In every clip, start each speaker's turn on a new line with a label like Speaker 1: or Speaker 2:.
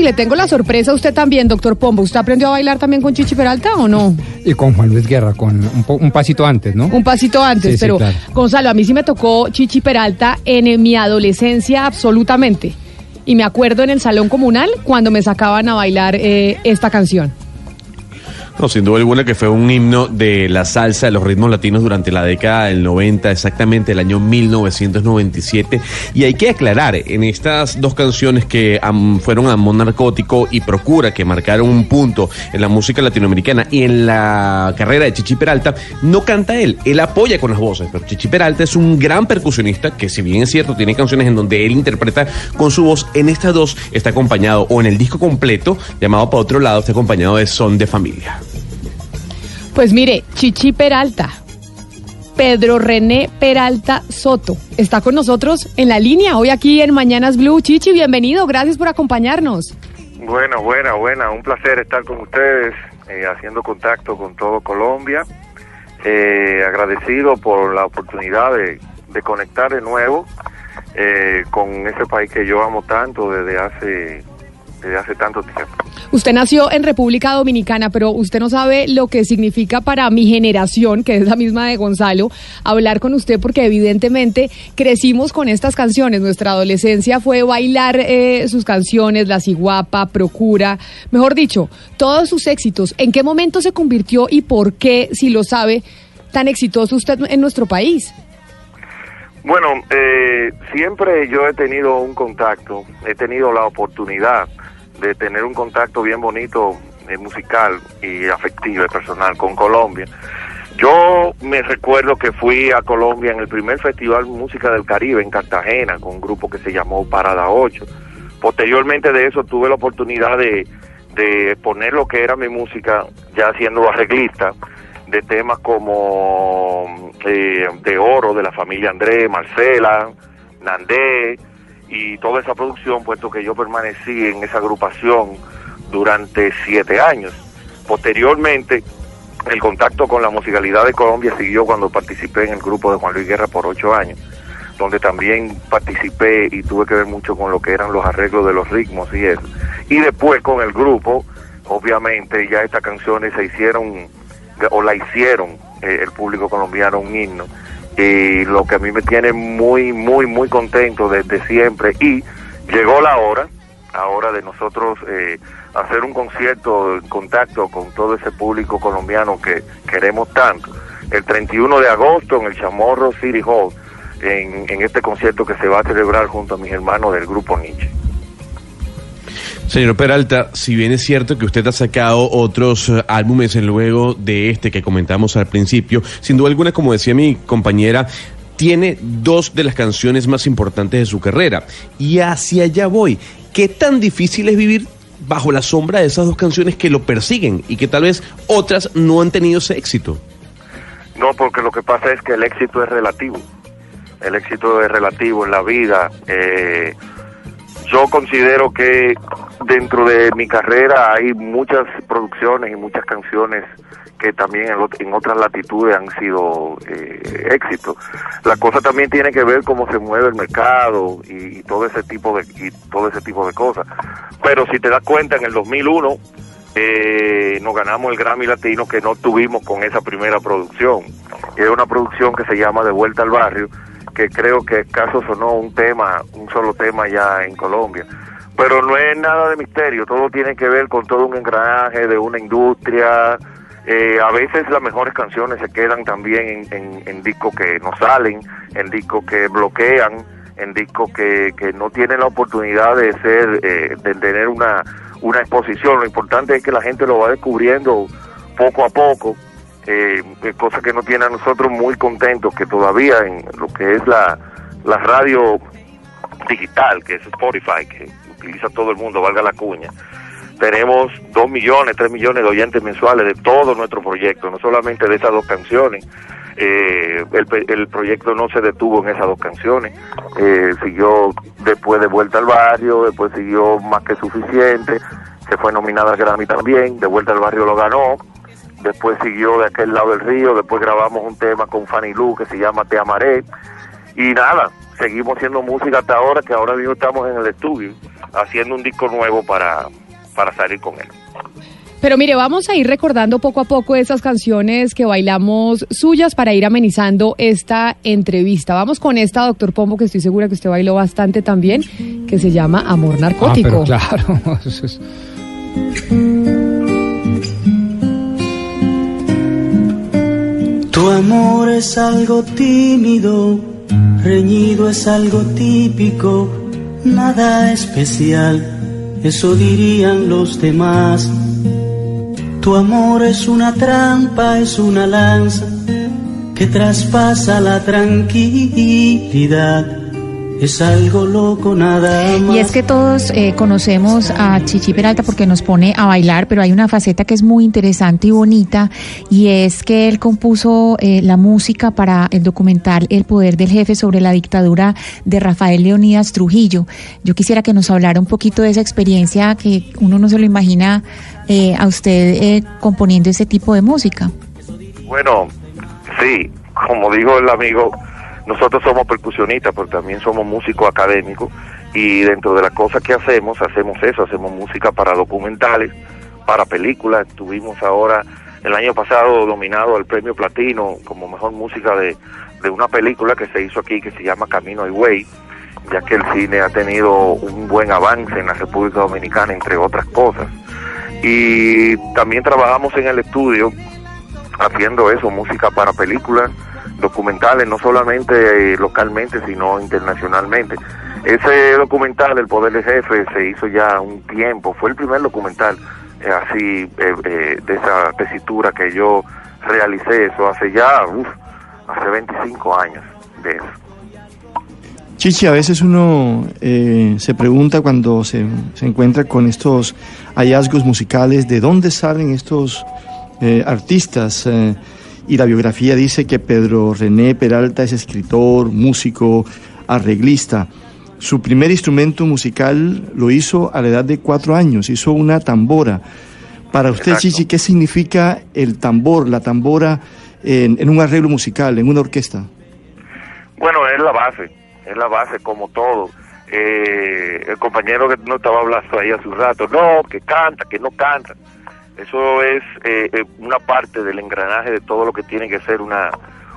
Speaker 1: Y
Speaker 2: le tengo la sorpresa a usted también, doctor Pombo. ¿Usted aprendió a bailar también con Chichi Peralta o no?
Speaker 3: Y con Juan Luis Guerra, con un, po- un pasito antes, ¿no?
Speaker 2: Un pasito antes,
Speaker 3: Sí, sí,
Speaker 2: pero
Speaker 3: claro.
Speaker 2: Gonzalo, a mí sí me tocó Chichi Peralta en mi adolescencia absolutamente. Y me acuerdo en el salón comunal cuando me sacaban a bailar eh, esta canción.
Speaker 4: No, sin duda alguna que fue un himno de la salsa, de los ritmos latinos durante la década del 90, exactamente el año 1997. Y hay que aclarar, en estas dos canciones que am, fueron Amor Narcótico y Procura, que marcaron un punto en la música latinoamericana y en la carrera de Chichi Peralta, no canta él, él apoya con las voces, pero Chichi Peralta es un gran percusionista que si bien es cierto, tiene canciones en donde él interpreta con su voz, en estas dos está acompañado, o en el disco completo, llamado para otro lado, está acompañado de Son de Familia.
Speaker 2: Pues mire, Chichi Peralta, Pedro René Peralta Soto, está con nosotros en la línea hoy aquí en Mañanas Blue. Chichi, bienvenido, gracias por acompañarnos.
Speaker 5: Bueno, buena, buena. Un placer estar con ustedes, eh, haciendo contacto con todo Colombia. Eh, agradecido por la oportunidad de, conectar de nuevo eh, con ese país que yo amo tanto desde hace, desde hace tanto tiempo.
Speaker 2: Usted nació en República Dominicana, pero usted no sabe lo que significa para mi generación, que es la misma de Gonzalo, hablar con usted porque evidentemente crecimos con estas canciones. Nuestra adolescencia fue bailar eh, sus canciones, La Ciguapa, Procura, mejor dicho, todos sus éxitos. ¿En qué momento se convirtió y por qué, si lo sabe, tan exitoso usted en nuestro país?
Speaker 5: Bueno, eh, siempre yo he tenido un contacto, he tenido la oportunidad de tener un contacto bien bonito eh, musical y afectivo y personal con Colombia. Yo me recuerdo que fui a Colombia en el primer Festival Música del Caribe en Cartagena con un grupo que se llamó Parada 8. Posteriormente de eso tuve la oportunidad de, de exponer lo que era mi música ya siendo arreglista de temas como eh, De Oro, de la familia Andrés, Marcela, Nandé y toda esa producción, puesto que yo permanecí en esa agrupación durante siete años. Posteriormente, el contacto con la musicalidad de Colombia siguió cuando participé en el grupo de Juan Luis Guerra por ocho años, donde también participé y tuve que ver mucho con lo que eran los arreglos de los ritmos y eso. Y después con el grupo, obviamente ya estas canciones se hicieron o la hicieron eh, el público colombiano un himno y lo que a mí me tiene muy muy muy contento desde siempre y llegó la hora ahora de nosotros eh, hacer un concierto en contacto con todo ese público colombiano que queremos tanto. El 31 de agosto en el Chamorro City Hall en, en este concierto que se va a celebrar junto a mis hermanos del grupo Nietzsche
Speaker 4: Señor Peralta, si bien es cierto que usted ha sacado otros eh, álbumes luego de este que comentamos al principio, sin duda alguna, como decía mi compañera, tiene dos de las canciones más importantes de su carrera. Y hacia allá voy. ¿Qué tan difícil es vivir bajo la sombra de esas dos canciones que lo persiguen y que tal vez otras no han tenido ese éxito?
Speaker 5: No, porque lo que pasa es que el éxito es relativo. El éxito es relativo en la vida. Eh, yo considero que dentro de mi carrera hay muchas producciones y muchas canciones que también en, ot- en otras latitudes han sido eh, éxitos. La cosa también tiene que ver cómo se mueve el mercado y, y todo ese tipo de y todo ese tipo de cosas. Pero si te das cuenta en el 2001 eh, nos ganamos el Grammy Latino que no tuvimos con esa primera producción. Es una producción que se llama De Vuelta al Barrio, que creo que escaso sonó un tema, un solo tema ya en Colombia. Pero no es nada de misterio, todo tiene que ver con todo un engranaje de una industria. Eh, a veces las mejores canciones se quedan también en, en- discos que no salen, en discos que bloquean, en discos que, que no tienen la oportunidad de ser, eh, de tener una, una exposición. Lo importante es que la gente lo va descubriendo poco a poco, eh, cosa que nos tiene a nosotros muy contentos, que todavía en lo que es la, la radio digital, que es Spotify, que utiliza todo el mundo, valga la cuña, tenemos dos millones, tres millones de oyentes mensuales de todo nuestro proyecto, no solamente de esas dos canciones. Eh, el, el proyecto no se detuvo en esas dos canciones, eh, siguió después de Vuelta al Barrio, después siguió Más que Suficiente, que fue nominada al Grammy también, de Vuelta al Barrio lo ganó, después siguió de aquel lado del río, después grabamos un tema con Fanny Lu que se llama Te Amaré, y nada, seguimos haciendo música hasta ahora, que ahora mismo estamos en el estudio, haciendo un disco nuevo para, para salir con él.
Speaker 2: Pero mire, vamos a ir recordando poco a poco esas canciones que bailamos suyas para ir amenizando esta entrevista. Vamos con esta, doctor Pombo, que estoy segura que usted bailó bastante también, que se llama Amor Narcótico.
Speaker 3: Ah, pero claro.
Speaker 1: Tu amor es algo tímido, reñido es algo típico, nada especial, eso dirían los demás. Tu amor es una trampa, es una lanza que traspasa la tranquilidad. Es algo loco nada más.
Speaker 6: Y es que todos eh, conocemos a Chichi Peralta porque nos pone a bailar, pero hay una faceta que es muy interesante y bonita y es que él compuso eh, la música para el documental El Poder del Jefe sobre la dictadura de Rafael Leonidas Trujillo. Yo quisiera que nos hablara un poquito de esa experiencia que uno no se lo imagina eh, a usted eh, componiendo ese tipo de música.
Speaker 5: Bueno, sí, como dijo el amigo, nosotros somos percusionistas, pero también somos músicos académicos y dentro de las cosas que hacemos, hacemos eso, hacemos música para documentales, para películas. Tuvimos ahora, el año pasado, nominado al premio Platino como mejor música de, de una película que se hizo aquí que se llama Camino y Way, ya que el cine ha tenido un buen avance en la República Dominicana, entre otras cosas. Y también trabajamos en el estudio haciendo eso, música para películas, documentales, no solamente eh, localmente, sino internacionalmente. Ese documental, El Poder del Jefe, se hizo ya un tiempo, fue el primer documental eh, así eh, de esa tesitura que yo realicé, eso hace ya, uf, hace 25 años de eso.
Speaker 7: Chichi, a veces uno se pregunta cuando se, se encuentra con estos hallazgos musicales, ¿de dónde salen estos eh, artistas? Y la biografía dice que Pedro René Peralta es escritor, músico, arreglista. Su primer instrumento musical lo hizo a la edad de cuatro años, hizo una tambora. Para usted,
Speaker 5: Exacto.
Speaker 7: Chichi, ¿qué significa el tambor, la tambora en, en un arreglo musical, en una orquesta?
Speaker 5: Bueno, es la base, es la base como todo. Eh, el compañero que no estaba hablando ahí hace un rato, no, que canta, que no canta. Eso es eh, eh, una parte del engranaje de todo lo que tiene que ser una,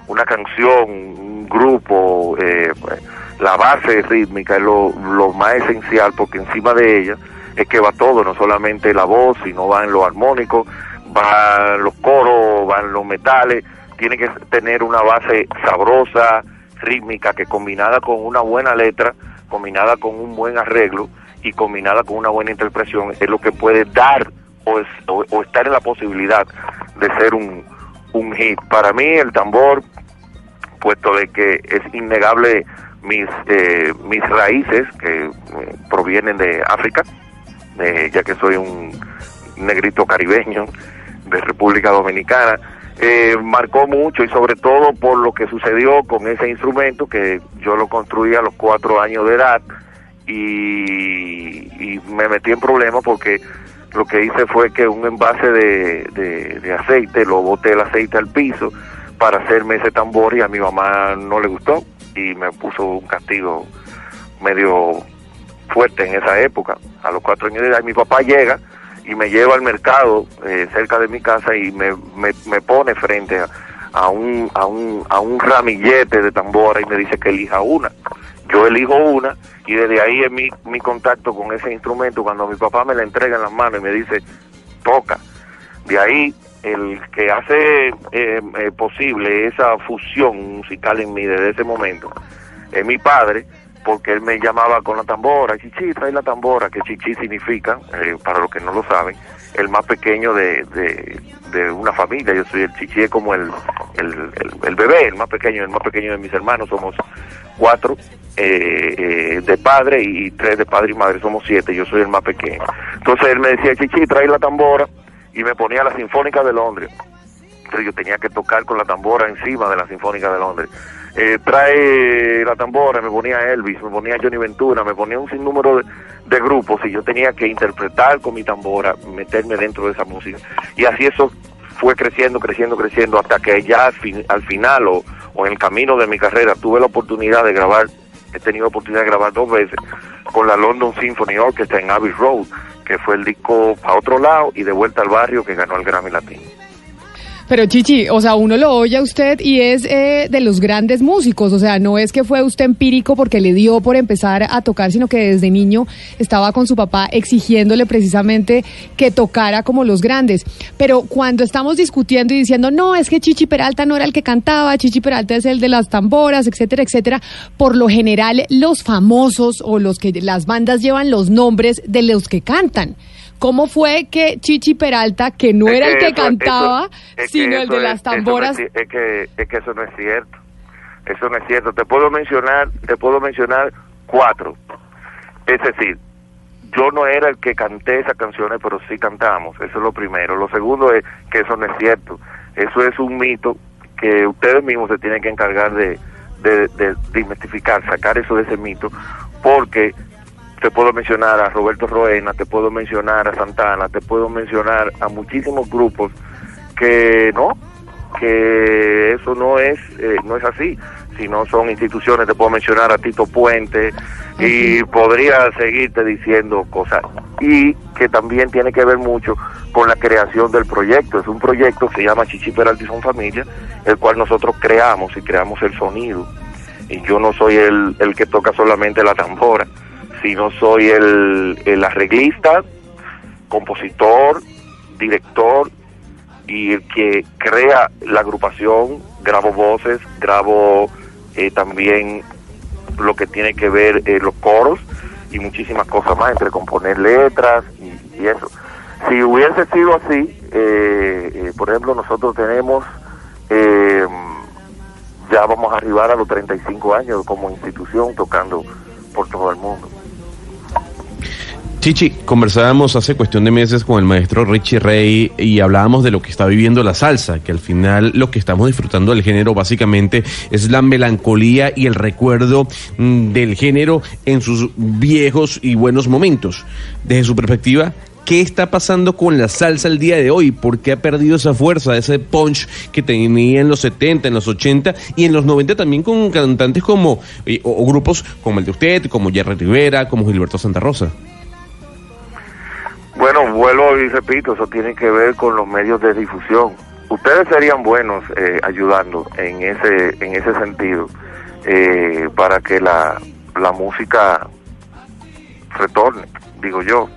Speaker 5: una canción, un grupo, eh, pues, la base rítmica es lo, lo más esencial porque encima de ella es que va todo, no solamente la voz, sino va en lo armónico, van los coros, van los metales, tiene que tener una base sabrosa, rítmica, que combinada con una buena letra, combinada con un buen arreglo y combinada con una buena interpretación, es lo que puede dar o, es- o- estar en la posibilidad de ser un, un hit. Para mí el tambor, puesto de que es innegable mis, eh, mis raíces que eh, provienen de África, eh, ya que soy un negrito caribeño de República Dominicana. Eh, marcó mucho y sobre todo por lo que sucedió con ese instrumento que yo lo construí a los cuatro años de edad y, y me metí en problemas porque lo que hice fue que un envase de, de, aceite, lo boté el aceite al piso para hacerme ese tambor y a mi mamá no le gustó y me puso un castigo medio fuerte en esa época. A los cuatro años de edad mi papá llega y me lleva al mercado eh, cerca de mi casa y me, me, pone frente a, un, a, un, a un ramillete de tambora y me dice que elija una. Yo elijo una y desde ahí es mi, mi contacto con ese instrumento. Cuando mi papá me la entrega en las manos y me dice, toca. De ahí el que hace eh, eh, posible esa fusión musical en mí desde ese momento es mi padre, porque él me llamaba con la tambora, chichi, trae la tambora, que chichi significa, eh, para los que no lo saben, el más pequeño de, de, de una familia. Yo soy el chichi, es como el, el, bebé, el más pequeño, el más pequeño de mis hermanos. Somos cuatro eh, eh, de padre y tres de padre y madre, somos siete, yo soy el más pequeño. Entonces él me decía, chichi, trae la tambora, y me ponía la Sinfónica de Londres. Entonces yo tenía que tocar con la tambora encima de la Sinfónica de Londres. Eh, trae la tambora, me ponía Elvis, me ponía Johnny Ventura, me ponía un sinnúmero de, de grupos y yo tenía que interpretar con mi tambora, meterme dentro de esa música. Y así eso fue creciendo, creciendo, creciendo, hasta que ya al, fin- al final o, o en el camino de mi carrera tuve la oportunidad de grabar, he tenido oportunidad de grabar dos veces con la London Symphony Orchestra en Abbey Road, que fue el disco a otro lado y de vuelta al barrio que ganó el Grammy Latino.
Speaker 2: Pero Chichi, o sea, uno lo oye a usted y es eh, de los grandes músicos, o sea, no es que fue usted empírico porque le dio por empezar a tocar, sino que desde niño estaba con su papá exigiéndole precisamente que tocara como los grandes. Pero cuando estamos discutiendo y diciendo, no, es que Chichi Peralta no era el que cantaba, Chichi Peralta es el de las tamboras, etcétera, etcétera, por lo general los famosos o los que las bandas llevan los nombres de los que cantan. ¿Cómo fue que Chichi Peralta, que no
Speaker 5: Es
Speaker 2: era el que
Speaker 5: eso-
Speaker 2: cantaba,
Speaker 5: eso- es que
Speaker 2: sino el de
Speaker 5: es-
Speaker 2: las
Speaker 5: eso no es
Speaker 2: tamboras?
Speaker 5: es, que, es que eso no es cierto. Eso no es cierto. Te puedo mencionar, te puedo mencionar cuatro. Es decir, yo no era el que canté esas canciones, pero sí cantamos. Eso es lo primero. Lo segundo es que eso no es cierto. Eso es un mito que ustedes mismos se tienen que encargar de, de, de desmitificar, sacar eso de ese mito, porque te puedo mencionar a Roberto Roena, te puedo mencionar a Santana, te puedo mencionar a muchísimos grupos que no, que eso no es eh, no es así, sino son instituciones, te puedo mencionar a Tito Puente y podría seguirte diciendo cosas. Y que también tiene que ver mucho con la creación del proyecto, es un proyecto que se llama Chichi Peralta y Son Familia, el cual nosotros creamos y creamos el sonido. Y yo no soy el, el que toca solamente la tambora, sino soy el, el arreglista, compositor, director y el que crea la agrupación, grabo voces, grabo eh, también lo que tiene que ver eh, los coros y muchísimas cosas más, entre componer letras y, eso. Si hubiese sido así, eh, eh, por ejemplo, nosotros tenemos, eh, ya vamos a arribar a los 35 años como institución tocando por todo el mundo.
Speaker 4: Chichi, conversábamos hace cuestión de meses con el maestro Richie Rey y hablábamos de lo que está viviendo la salsa, que al final lo que estamos disfrutando del género básicamente es la melancolía y el recuerdo mm, del género en sus viejos y buenos momentos. Desde su perspectiva, ¿qué está pasando con la salsa el día de hoy? ¿Por qué ha perdido esa fuerza, ese punch que tenía en los 70, en los 80 y en los 90 también con cantantes como, eh, o, o grupos como el de usted, como Jerry Rivera, como Gilberto Santa Rosa?
Speaker 5: Bueno, vuelvo y repito, eso tiene que ver con los medios de difusión. Ustedes serían buenos eh, ayudando en ese en ese sentido eh, para que la, la música retorne, digo yo.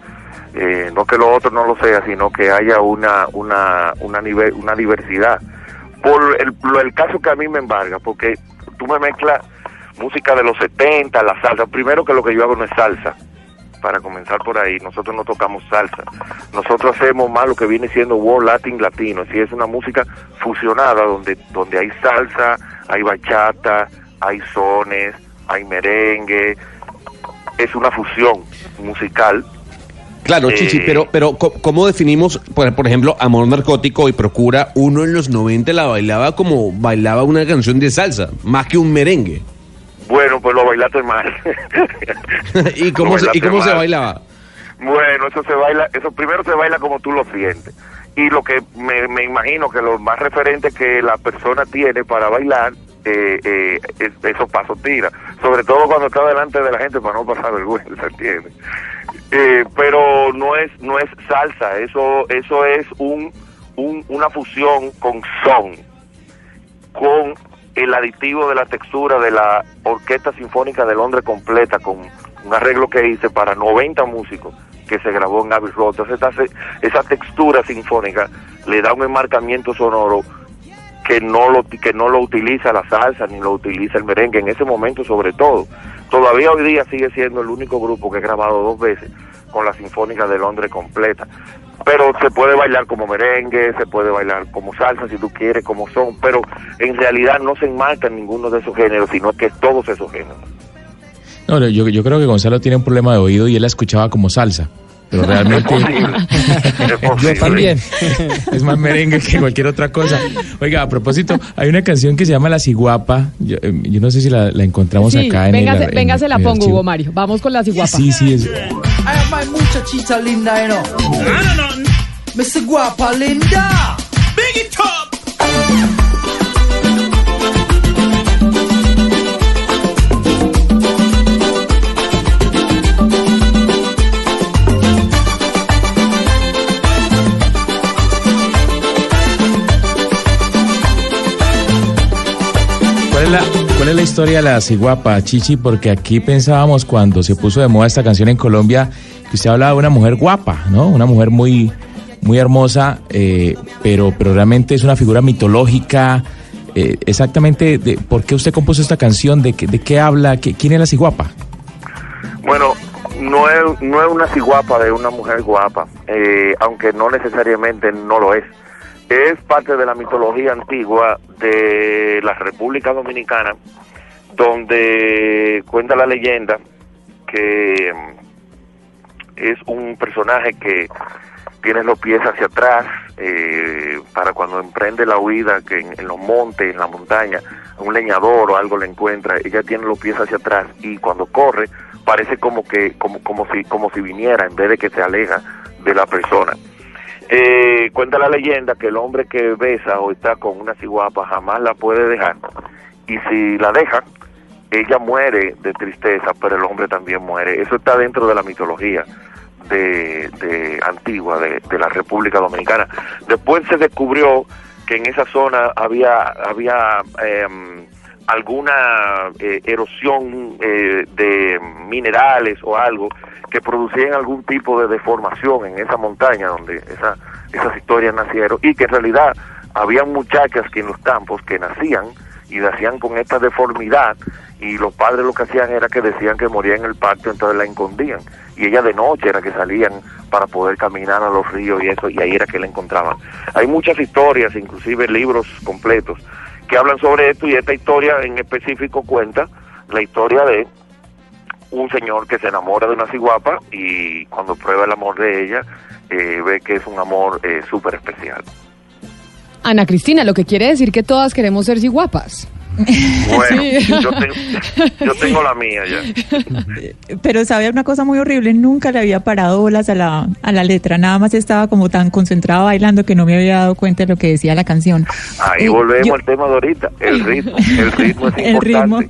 Speaker 5: Eh, no que lo otro no lo sea, sino que haya una una una nivel una diversidad. Por el, lo- el caso que a mí me embarga, porque tú me mezclas música de los 70, la salsa. Primero que lo que yo hago no es salsa para comenzar por ahí, nosotros no tocamos salsa. Nosotros hacemos más lo que viene siendo World Latin Latino, si es una música fusionada donde donde hay salsa, hay bachata, hay sones, hay merengue. Es una fusión musical
Speaker 4: Claro,
Speaker 5: Eh,
Speaker 4: Chichi, pero, pero ¿cómo definimos, por, por ejemplo, Amor Narcótico y Procura? Uno en los 90 la bailaba como bailaba una canción de salsa, más que un merengue.
Speaker 5: Bueno, pues lo bailaste mal.
Speaker 4: ¿Y cómo, se, ¿y
Speaker 5: bailaste
Speaker 4: cómo se
Speaker 5: mal.
Speaker 4: bailaba?
Speaker 5: Bueno, eso se baila, eso primero se baila como tú lo sientes. Y lo que me, me imagino que lo más referente que la persona tiene para bailar, eh, eh, es- esos pasos tira. Sobre todo cuando está delante de la gente para no pasar vergüenza, ¿entiendes? Eh, pero no es no es salsa, eso eso es un, un una fusión con son, con el aditivo de la textura de la Orquesta Sinfónica de Londres completa, con un arreglo que hice para 90 músicos que se grabó en Abbey Road. Esa, esa textura sinfónica le da un enmarcamiento sonoro que no lo que no lo utiliza la salsa ni lo utiliza el merengue en ese momento sobre todo. Todavía hoy día sigue siendo el único grupo que he grabado dos veces con la Sinfónica de Londres completa. Pero se puede bailar como merengue, se puede bailar como salsa si tú quieres, como son, pero en realidad no se enmarca en ninguno de esos géneros, sino que es todos esos géneros.
Speaker 8: No, yo, yo creo que Gonzalo tiene un problema de oído y él la escuchaba como salsa. Pero realmente
Speaker 5: Yo
Speaker 3: también.
Speaker 8: es más merengue que cualquier otra cosa. Oiga, a propósito, hay una canción que se llama La Ciguapa. Yo, yo no sé si la, la encontramos
Speaker 2: Sí,
Speaker 8: acá en
Speaker 2: venga,
Speaker 8: el,
Speaker 2: se, venga,
Speaker 8: en-
Speaker 2: se la
Speaker 8: en
Speaker 2: pongo. Hugo Mario. Vamos con la ciguapa.
Speaker 8: Sí, sí, es.
Speaker 9: Ay, my muchachita linda, you know. Mr. Guapa linda. Big it up.
Speaker 8: ¿Cuál es, la, ¿Cuál es la historia de la ciguapa, Chichi? Porque aquí pensábamos cuando se puso de moda esta canción en Colombia que usted hablaba de una mujer guapa, ¿no? Una mujer muy, muy hermosa, eh, pero, pero realmente es una figura mitológica. Eh, exactamente, de, ¿por qué usted compuso esta canción? ¿De, de qué habla? ¿Qué- ¿Quién es la ciguapa?
Speaker 5: Bueno, no es, no es una ciguapa de una mujer guapa, eh, aunque no necesariamente no lo es. Es parte de la mitología antigua de la República Dominicana, donde cuenta la leyenda que mm, es un personaje que tiene los pies hacia atrás eh, para cuando emprende la huida que en, en los montes, en la montaña, un leñador o algo le encuentra, ella tiene los pies hacia atrás y cuando corre parece como que como como si como si viniera en vez de que se aleja de la persona. Eh, cuenta la leyenda que el hombre que besa o está con una ciguapa jamás la puede dejar y si la deja ella muere de tristeza, pero el hombre también muere. Eso está dentro de la mitología de, antigua de, la República Dominicana. Después se descubrió que en esa zona había había em, alguna eh, erosión eh, de minerales o algo que producían algún tipo de deformación en esa montaña donde esa, esas historias nacieron y que en realidad había muchachas que en los campos que nacían y nacían con esta deformidad y los padres lo que hacían era que decían que moría en el parto entonces la escondían. Y ella de noche era que salían para poder caminar a los ríos y eso y ahí era que la encontraban. Hay muchas historias inclusive libros completos que hablan sobre esto y esta historia en específico cuenta la historia de un señor que se enamora de una ciguapa y cuando prueba el amor de ella eh, ve que es un amor eh, súper especial
Speaker 2: Ana Cristina, lo que quiere decir que todas queremos ser ciguapas.
Speaker 5: bueno
Speaker 2: Sí.
Speaker 5: yo, tengo, yo tengo la mía ya
Speaker 6: Pero sabe una cosa muy horrible, nunca le había parado bolas a la, a la letra, nada más estaba como tan concentrado bailando que no me había dado cuenta de lo que decía la canción.
Speaker 5: Ahí
Speaker 6: Eh,
Speaker 5: volvemos
Speaker 6: yo-
Speaker 5: al tema de ahorita, el ritmo. El ritmo es
Speaker 6: El
Speaker 5: importante.
Speaker 6: ritmo.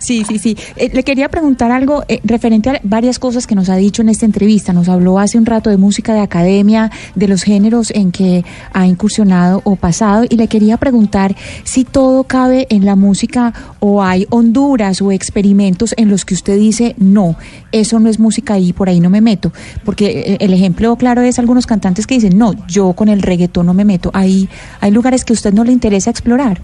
Speaker 6: Sí, sí, sí. Eh, le quería preguntar algo eh, referente a varias cosas que nos ha dicho en esta entrevista. Nos habló hace un rato de música de academia, de los géneros en que ha incursionado o pasado, y le quería preguntar si todo cabe en la música o hay honduras o experimentos en los que usted dice, no, eso no es música y por ahí no me meto. Porque eh, el ejemplo claro es algunos cantantes que dicen, no, yo con el reggaetón no me meto. Hay, hay lugares que a usted no le interesa explorar.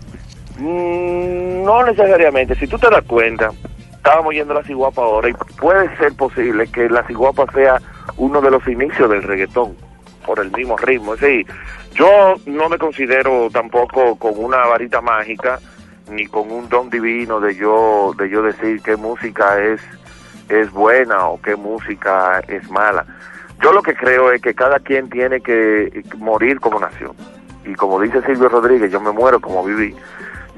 Speaker 5: Mm, no necesariamente. Si tú te das cuenta, estábamos yendo a la ciguapa ahora y puede ser posible que la ciguapa sea uno de los inicios del reggaetón por el mismo ritmo. Es decir, yo no me considero tampoco con una varita mágica ni con un don divino de yo de yo decir qué música es es buena o qué música es mala. Yo lo que creo es que cada quien tiene que morir como nación. Y como dice Silvio Rodríguez, yo me muero como viví.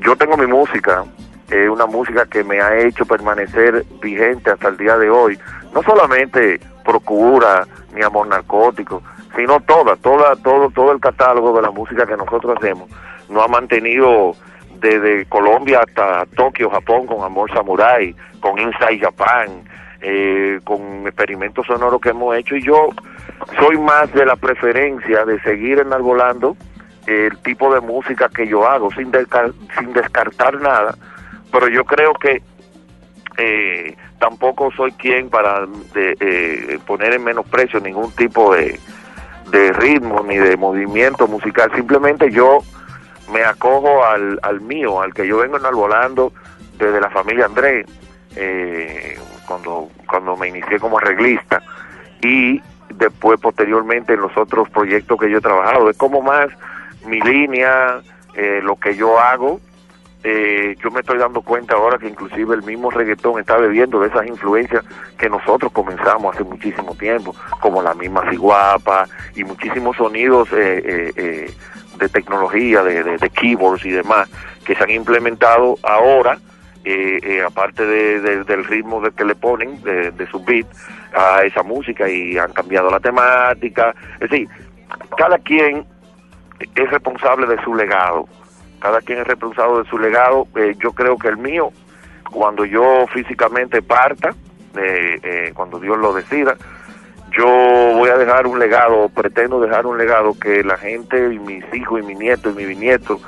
Speaker 5: Yo tengo mi música, eh, una música que me ha hecho permanecer vigente hasta el día de hoy. No solamente Procura ni Amor Narcótico, sino toda, toda, todo, todo el catálogo de la música que nosotros hacemos. Nos ha mantenido desde Colombia hasta Tokio, Japón, con Amor Samurai, con Inside Japan, eh, con experimentos sonoros que hemos hecho y yo soy más de la preferencia de seguir enarbolando el tipo de música que yo hago sin, descar- sin descartar nada, pero yo creo que eh, tampoco soy quien para de, eh, poner en menosprecio ningún tipo de, de ritmo ni de movimiento musical, simplemente yo me acojo al, al mío, al que yo vengo enarbolando desde la familia Andrés, eh, cuando, cuando me inicié como arreglista y después posteriormente en los otros proyectos que yo he trabajado. Es como más mi línea, eh, lo que yo hago. Eh, yo me estoy dando cuenta ahora que inclusive el mismo reggaetón está bebiendo de esas influencias que nosotros comenzamos hace muchísimo tiempo, como la misma ciguapa y muchísimos sonidos eh, eh, eh, de tecnología, de, de- keyboards y demás, que se han implementado ahora, eh, aparte de- de- del ritmo que le ponen, de, de su beat, a esa música y han cambiado la temática. Es decir, cada quien es responsable de su legado. Cada quien es responsable de su legado. Eh, yo creo que el mío, cuando yo físicamente parta, eh, eh, cuando Dios lo decida, yo voy a dejar un legado, pretendo dejar un legado que la gente, y mis hijos, y mi nieto, y mi bisnieto,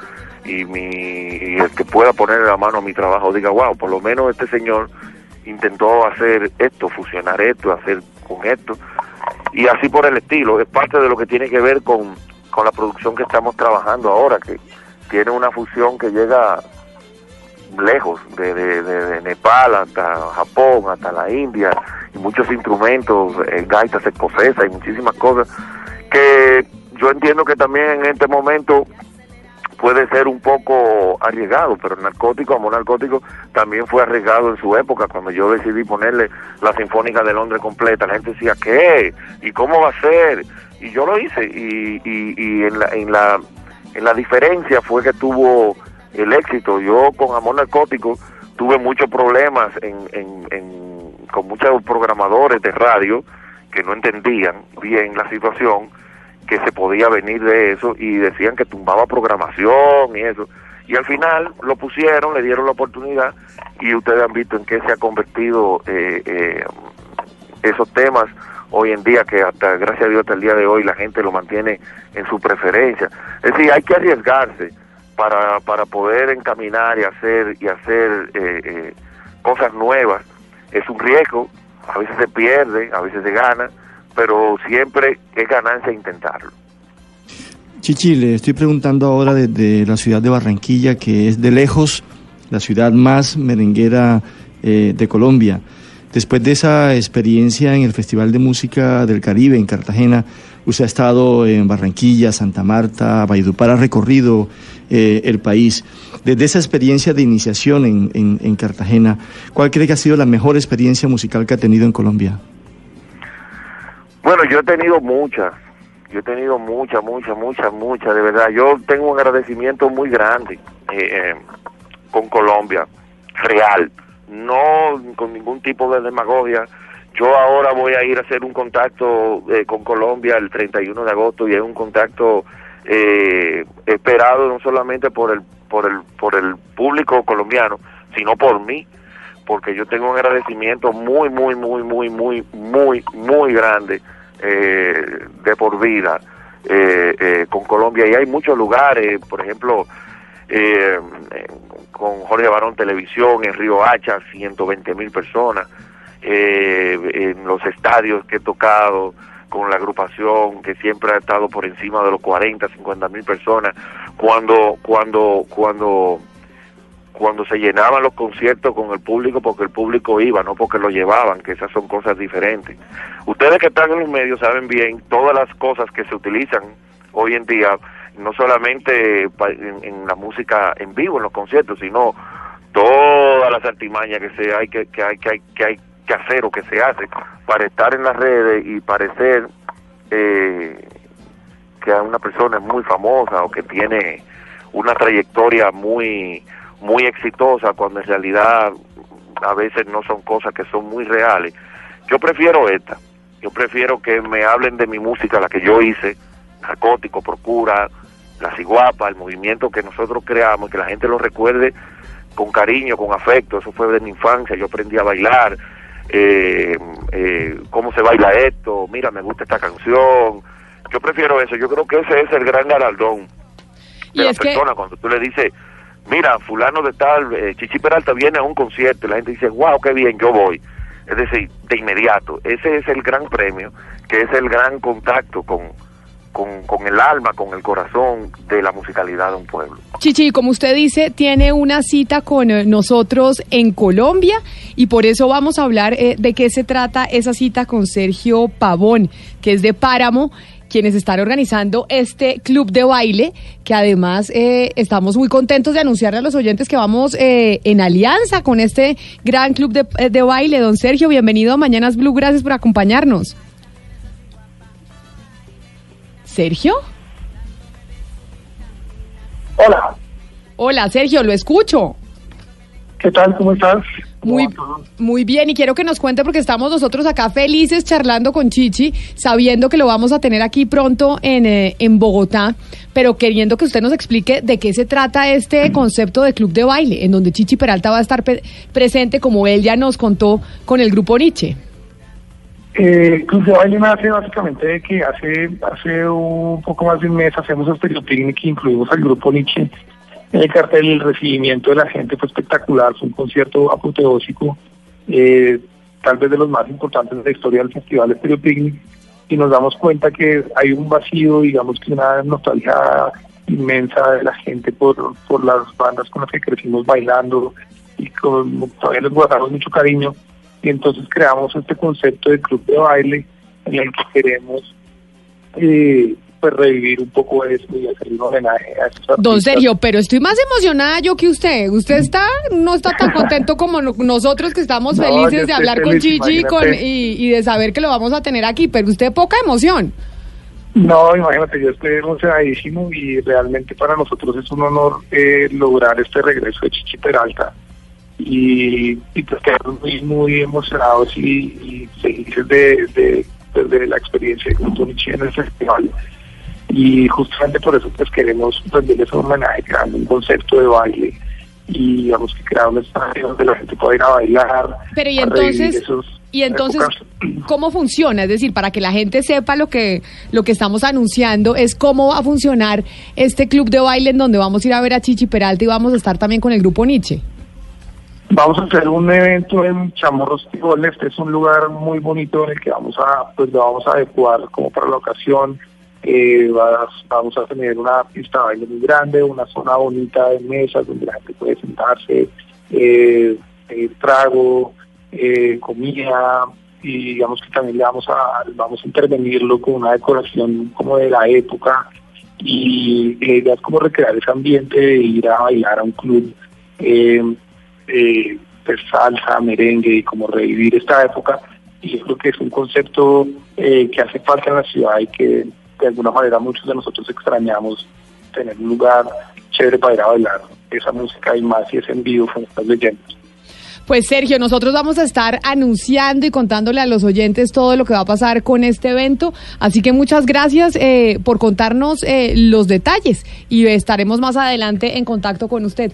Speaker 5: y, mi, y el que pueda ponerle la mano a mi trabajo, diga, wow, por lo menos este señor intentó hacer esto, fusionar esto, hacer con esto, y así por el estilo. Es parte de lo que tiene que ver con, con la producción que estamos trabajando ahora, que tiene una fusión que llega lejos, de, Nepal hasta Japón, hasta la India, y muchos instrumentos, eh, gaitas escocesas y muchísimas cosas, que yo entiendo que también en este momento puede ser un poco arriesgado, pero el narcótico, Amor Narcótico, también fue arriesgado en su época, cuando yo decidí ponerle la Sinfónica de Londres completa. La gente decía, ¿qué? ¿Y cómo va a ser? Y yo lo hice, y, y, y en, la, en, la, en la diferencia fue que tuvo el éxito. Yo con Amor Narcótico tuve muchos problemas en, en, en- con muchos programadores de radio que no entendían bien la situación que se podía venir de eso y decían que tumbaba programación y eso. Y al final lo pusieron, le dieron la oportunidad y ustedes han visto en qué se ha convertido eh, eh, esos temas hoy en día que hasta gracias a Dios hasta el día de hoy la gente lo mantiene en su preferencia. Es decir, hay que arriesgarse para, para poder encaminar y hacer y hacer eh, eh, cosas nuevas. Es un riesgo, a veces se pierde, a veces se gana, pero siempre es ganancia intentarlo.
Speaker 7: Chichi, le estoy preguntando ahora desde la ciudad de Barranquilla, que es de lejos la ciudad más merenguera eh, de Colombia. Después de esa experiencia en el Festival de Música del Caribe en Cartagena, usted ha estado en Barranquilla, Santa Marta, Valledupar, ha recorrido eh, el país. Desde esa experiencia de iniciación en, en- en Cartagena, ¿cuál cree que ha sido la mejor experiencia musical que ha tenido en Colombia?
Speaker 5: Bueno, yo he tenido muchas, yo he tenido muchas, muchas, muchas, muchas, de verdad. Yo tengo un agradecimiento muy grande eh, eh, con Colombia, real, no con ningún tipo de demagogia. Yo ahora voy a ir a hacer un contacto eh, con Colombia el 31 de agosto y es un contacto eh, esperado no solamente por el por el por el público colombiano, sino por mí, porque yo tengo un agradecimiento muy muy muy muy muy muy muy grande eh, de por vida eh, eh, con Colombia y hay muchos lugares, por ejemplo eh, con Jorge Barón Televisión en Río Hacha, 120 mil personas, eh, en los estadios que he tocado con la agrupación que siempre ha estado por encima de los 40, 50 mil personas, cuando, cuando, cuando, cuando se llenaban los conciertos con el público porque el público iba, no porque lo llevaban, que esas son cosas diferentes. Ustedes que están en los medios saben bien todas las cosas que se utilizan hoy en día, no solamente en la música en vivo, en los conciertos, sino todas las artimañas que se hay que, que hay que hay que hay que hacer o que se hace para estar en las redes y parecer eh, que una persona es muy famosa o que tiene una trayectoria muy muy exitosa cuando en realidad a veces no son cosas que son muy reales. Yo prefiero esta. Yo prefiero que me hablen de mi música, la que yo hice, Narcótico, Procura, La Ciguapa, el movimiento que nosotros creamos, que la gente lo recuerde con cariño, con afecto. Eso fue de mi infancia. Yo aprendí a bailar. Eh, eh, cómo se baila esto, mira, me gusta esta canción. Yo prefiero eso. Yo creo que ese es el gran galardón de
Speaker 2: Y
Speaker 5: la
Speaker 2: que-
Speaker 5: persona cuando tú le dices, mira, fulano de tal, eh, Chichi Peralta viene a un concierto y la gente dice, wow, qué bien, yo voy. Es decir, de inmediato. Ese es el gran premio, que es el gran contacto con, con, con el alma, con el corazón de la musicalidad de un pueblo.
Speaker 2: Chichi, como usted dice, tiene una cita con eh, nosotros en Colombia y por eso vamos a hablar eh, de qué se trata esa cita con Sergio Pavón, que es de Páramo, quienes están organizando este club de baile, que además eh, estamos muy contentos de anunciarle a los oyentes que vamos eh, en alianza con este gran club de, eh, de baile. Don Sergio, bienvenido a Mañanas Blue, gracias por acompañarnos. Sergio.
Speaker 10: Hola,
Speaker 2: Hola, Sergio, lo escucho.
Speaker 10: ¿qué tal? ¿Cómo estás?
Speaker 2: Muy, muy bien, y quiero que nos cuente porque estamos nosotros acá felices charlando con Chichi, sabiendo que lo vamos a tener aquí pronto en, eh, en Bogotá, pero queriendo que usted nos explique de qué se trata este concepto de club de baile, en donde Chichi Peralta va a estar pe- presente, como él ya nos contó con el grupo Nietzsche.
Speaker 10: Eh, Club de Baile nace básicamente de que hace hace un poco más de un mes hacemos picnic y incluimos al grupo Nietzsche en el cartel. El recibimiento de la gente fue espectacular, fue un concierto apoteósico, eh, tal vez de los más importantes de la historia del Festival Estéreo Picnic, y nos damos cuenta que hay un vacío, digamos que una nostalgia inmensa de la gente por, por las bandas con las que crecimos bailando y con, todavía les guardamos mucho cariño y entonces creamos este concepto de club de baile en el que queremos eh, pues revivir un poco eso y hacer un homenaje a esos
Speaker 2: Don
Speaker 10: artistas.
Speaker 2: Sergio, pero estoy más emocionada yo que usted. Usted está, no está tan contento como no- nosotros que estamos
Speaker 10: No,
Speaker 2: felices de hablar con
Speaker 10: feliz,
Speaker 2: y, con- y, y de saber que lo vamos a tener aquí, pero usted poca emoción.
Speaker 10: No, imagínate, yo estoy emocionadísimo y realmente para nosotros es un honor eh, lograr este regreso de Chichi Peralta y, y pues quedamos muy, muy emocionados y, y felices de, de, pues, de la experiencia de Grupo Nietzsche en el festival y justamente por eso pues queremos rendirles un homenaje creando un concepto de baile y digamos que crear un espacio donde la gente pueda ir a bailar
Speaker 2: Pero y entonces,
Speaker 10: esos
Speaker 2: y entonces,
Speaker 10: épocas.
Speaker 2: ¿cómo funciona? Es decir, para que la gente sepa lo que, lo que estamos anunciando, es cómo va a funcionar este club de baile en donde vamos a ir a ver a Chichi Peralta y vamos a estar también con el grupo Nietzsche.
Speaker 10: Vamos a hacer un evento en Chamorros Tirol. Este es un lugar muy bonito en el que vamos a, pues lo vamos a adecuar como para la ocasión. Eh, vamos a tener una pista de baile muy grande, una zona bonita de mesas donde la gente puede sentarse, eh, eh, trago, eh, comida y digamos que también le vamos a vamos a intervenirlo con una decoración como de la época y la es como recrear ese ambiente de ir a bailar a un club eh, pues, salsa, merengue y como revivir esta época. Y yo creo que es un concepto eh, que hace falta en la ciudad y que de alguna manera muchos de nosotros extrañamos tener un lugar chévere para ir a bailar esa música y más si es en vivo con estas leyendas.
Speaker 2: Pues Sergio, nosotros vamos a estar anunciando y contándole a los oyentes todo lo que va a pasar con este evento. Así que muchas gracias eh, por contarnos eh, los detalles y estaremos más adelante en contacto con usted.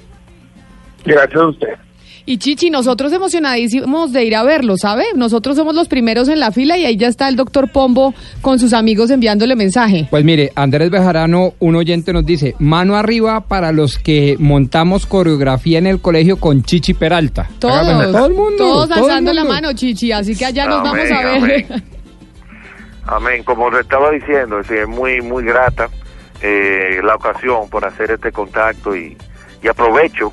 Speaker 10: Gracias a usted.
Speaker 2: Y Chichi, nosotros emocionadísimos de ir a verlo, ¿sabe? Nosotros somos los primeros en la fila y ahí ya está el doctor Pombo con sus amigos enviándole mensaje.
Speaker 3: Pues mire, Andrés Bejarano, un oyente nos dice, mano arriba para los que montamos coreografía en el colegio con Chichi Peralta.
Speaker 2: Todos,
Speaker 3: todo el mundo.
Speaker 2: todos
Speaker 3: todo el
Speaker 2: alzando la mano, Chichi, así que allá nos
Speaker 5: Amén,
Speaker 2: vamos a ver.
Speaker 5: amén. Amén. Como le estaba diciendo, es muy, muy grata eh, la ocasión por hacer este contacto y, y aprovecho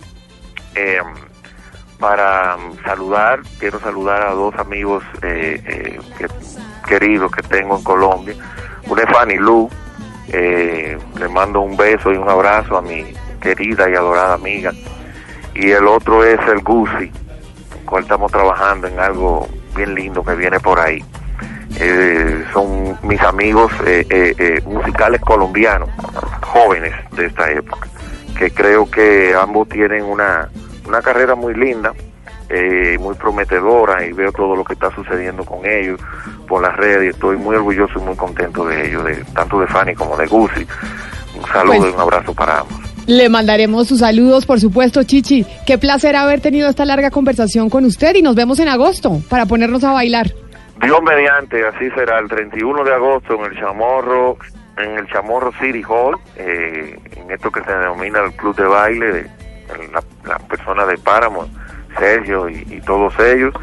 Speaker 5: eh, para saludar, quiero saludar a dos amigos eh, eh, que- queridos que tengo en Colombia. Uno es Fanny Lu, eh, le mando un beso y un abrazo a mi querida y adorada amiga. Y el otro es el Gucci, con el estamos trabajando en algo bien lindo que viene por ahí. eh, son mis amigos musicales colombianos, jóvenes de esta época, que creo que ambos tienen una, una carrera muy linda, eh, muy prometedora y veo todo lo que está sucediendo con ellos por las redes y estoy muy orgulloso y muy contento de ellos, de, tanto de Fanny como de Gucci. Un saludo
Speaker 2: Pues-
Speaker 5: y un abrazo para ambos.
Speaker 2: Le mandaremos sus saludos, por supuesto, Chichi. Qué placer haber tenido esta larga conversación con usted y nos vemos en agosto para ponernos a bailar.
Speaker 5: Dios mediante, así será el 31 de agosto en el Chamorro, en el Chamorro City Hall, eh, en esto que se denomina el club de baile de la, la persona de Páramo, Sergio y, y todos ellos.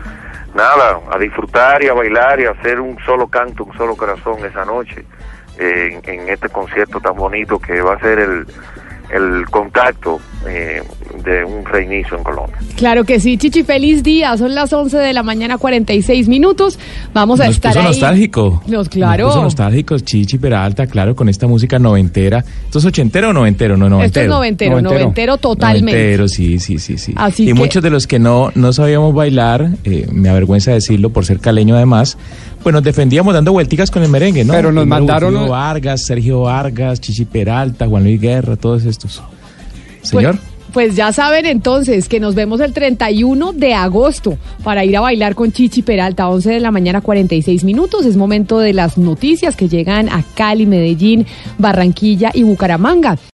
Speaker 5: Nada, a disfrutar y a bailar y a hacer un solo canto, un solo corazón esa noche eh, en, en este concierto tan bonito que va a ser el, el contacto eh, de un reinicio en Colombia.
Speaker 2: Claro que sí, Chichi, feliz día. Son las 11 de la mañana, 46 minutos. Vamos a
Speaker 8: Nos
Speaker 2: estar
Speaker 8: puso
Speaker 2: ahí.
Speaker 8: nostálgico.
Speaker 2: Nos, claro.
Speaker 8: Nos puso nostálgicos, Chichi Peralta, claro, con esta música noventera. ¿Esto es ochentero o noventero? No, noventero.
Speaker 2: Esto es noventero, noventero totalmente.
Speaker 8: Noventero, sí, sí, sí, sí.
Speaker 2: Así
Speaker 8: y
Speaker 2: que-
Speaker 8: muchos de los que no, no sabíamos bailar, eh, me avergüenza decirlo por ser caleño además, pues nos defendíamos dando vuelticas con el merengue, ¿no?
Speaker 3: Pero nos
Speaker 8: Primero
Speaker 3: mandaron-
Speaker 8: Vargas, Sergio Vargas, Chichi Peralta, Juan Luis Guerra, todos estos. Señor.
Speaker 2: Pues, pues ya saben entonces que nos vemos el 31 de agosto para ir a bailar con Chichi Peralta, 11 de la mañana, 46 minutos. Es momento de las noticias que llegan a Cali, Medellín, Barranquilla y Bucaramanga.